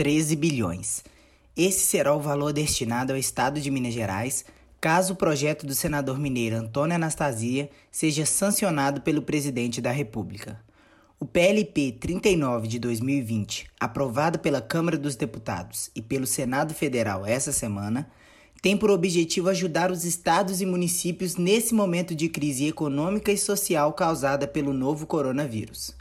13 bilhões. Esse será o valor destinado ao Estado de Minas Gerais caso o projeto do senador mineiro Antônio Anastasia seja sancionado pelo presidente da República. O PLP 39 de 2020, aprovado pela Câmara dos Deputados e pelo Senado Federal essa semana, tem por objetivo ajudar os estados e municípios nesse momento de crise econômica e social causada pelo novo coronavírus.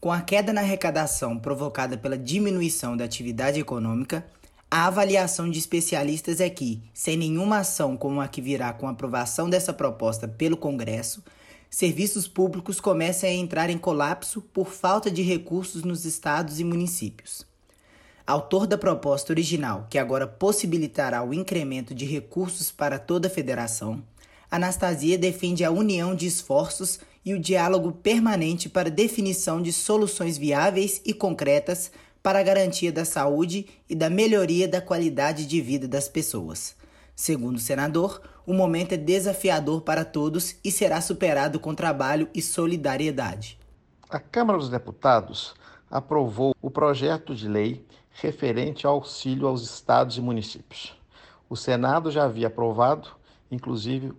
Com a queda na arrecadação provocada pela diminuição da atividade econômica, a avaliação de especialistas é que, sem nenhuma ação como a que virá com a aprovação dessa proposta pelo Congresso, serviços públicos começam a entrar em colapso por falta de recursos nos estados e municípios. Autor da proposta original, que agora possibilitará o incremento de recursos para toda a federação, Anastasia defende a união de esforços e o diálogo permanente para definição de soluções viáveis e concretas para a garantia da saúde e da melhoria da qualidade de vida das pessoas. Segundo o senador, o momento é desafiador para todos e será superado com trabalho e solidariedade. A Câmara dos Deputados aprovou o projeto de lei referente ao auxílio aos estados e municípios. O Senado já havia aprovado, inclusive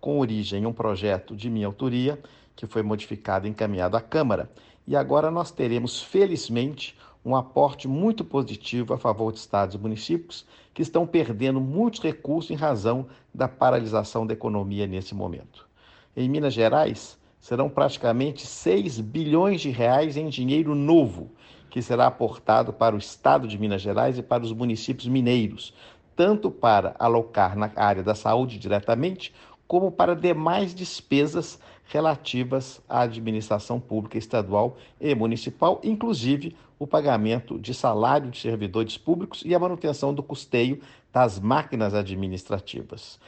com origem em um projeto de minha autoria, que foi modificado e encaminhado à Câmara, e agora nós teremos, felizmente, um aporte muito positivo a favor de estados e municípios que estão perdendo muitos recursos em razão da paralisação da economia nesse momento. Em Minas Gerais, serão praticamente 6 bilhões de reais em dinheiro novo que será aportado para o estado de Minas Gerais e para os municípios mineiros, tanto para alocar na área da saúde diretamente, como para demais despesas relativas à administração pública estadual e municipal, inclusive o pagamento de salário de servidores públicos e a manutenção do custeio das máquinas administrativas.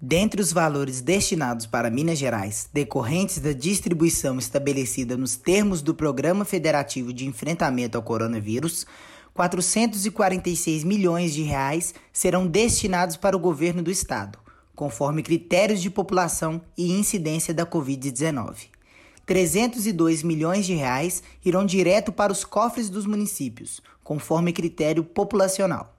Dentre os valores destinados para Minas Gerais, decorrentes da distribuição estabelecida nos termos do Programa Federativo de Enfrentamento ao Coronavírus, 446 milhões de reais serão destinados para o governo do estado conforme critérios de população e incidência da Covid-19. 302 milhões de reais irão direto para os cofres dos municípios, conforme critério populacional.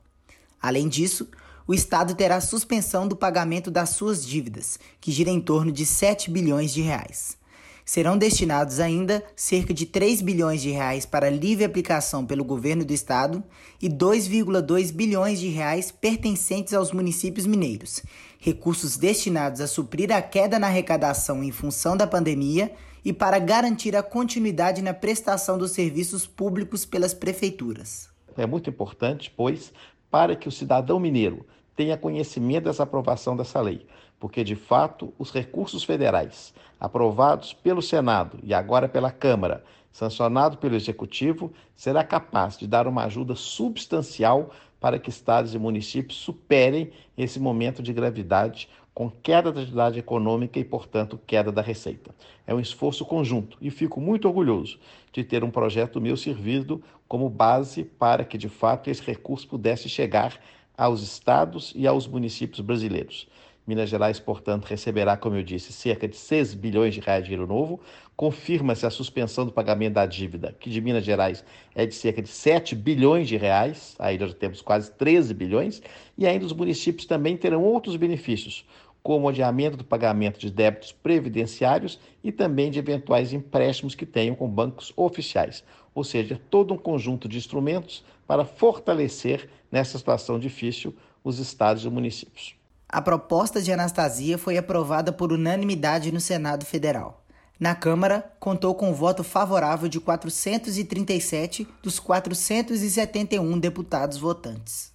Além disso, o Estado terá suspensão do pagamento das suas dívidas, que gira em torno de 7 bilhões de reais. Serão destinados ainda cerca de 3 bilhões de reais para livre aplicação pelo governo do estado e 2,2 bilhões de reais pertencentes aos municípios mineiros, recursos destinados a suprir a queda na arrecadação em função da pandemia e para garantir a continuidade na prestação dos serviços públicos pelas prefeituras. É muito importante, pois, para que o cidadão mineiro tenha conhecimento dessa aprovação dessa lei, porque de fato os recursos federais aprovados pelo Senado e agora pela Câmara, sancionado pelo Executivo, será capaz de dar uma ajuda substancial para que estados e municípios superem esse momento de gravidade com queda da atividade econômica e, portanto, queda da receita. É um esforço conjunto e fico muito orgulhoso de ter um projeto meu servido como base para que, de fato, esse recurso pudesse chegar aos estados e aos municípios brasileiros. Minas Gerais, portanto, receberá, como eu disse, cerca de 6 bilhões de reais de dinheiro novo. Confirma-se a suspensão do pagamento da dívida, que de Minas Gerais é de cerca de 7 bilhões de reais, aí nós temos quase 13 bilhões, e ainda os municípios também terão outros benefícios, como o adiamento do pagamento de débitos previdenciários e também de eventuais empréstimos que tenham com bancos oficiais. Ou seja, todo um conjunto de instrumentos para fortalecer, nessa situação difícil, os estados e municípios. A proposta de Anastasia foi aprovada por unanimidade no Senado Federal. Na Câmara, contou com o voto favorável de 437 dos 471 deputados votantes.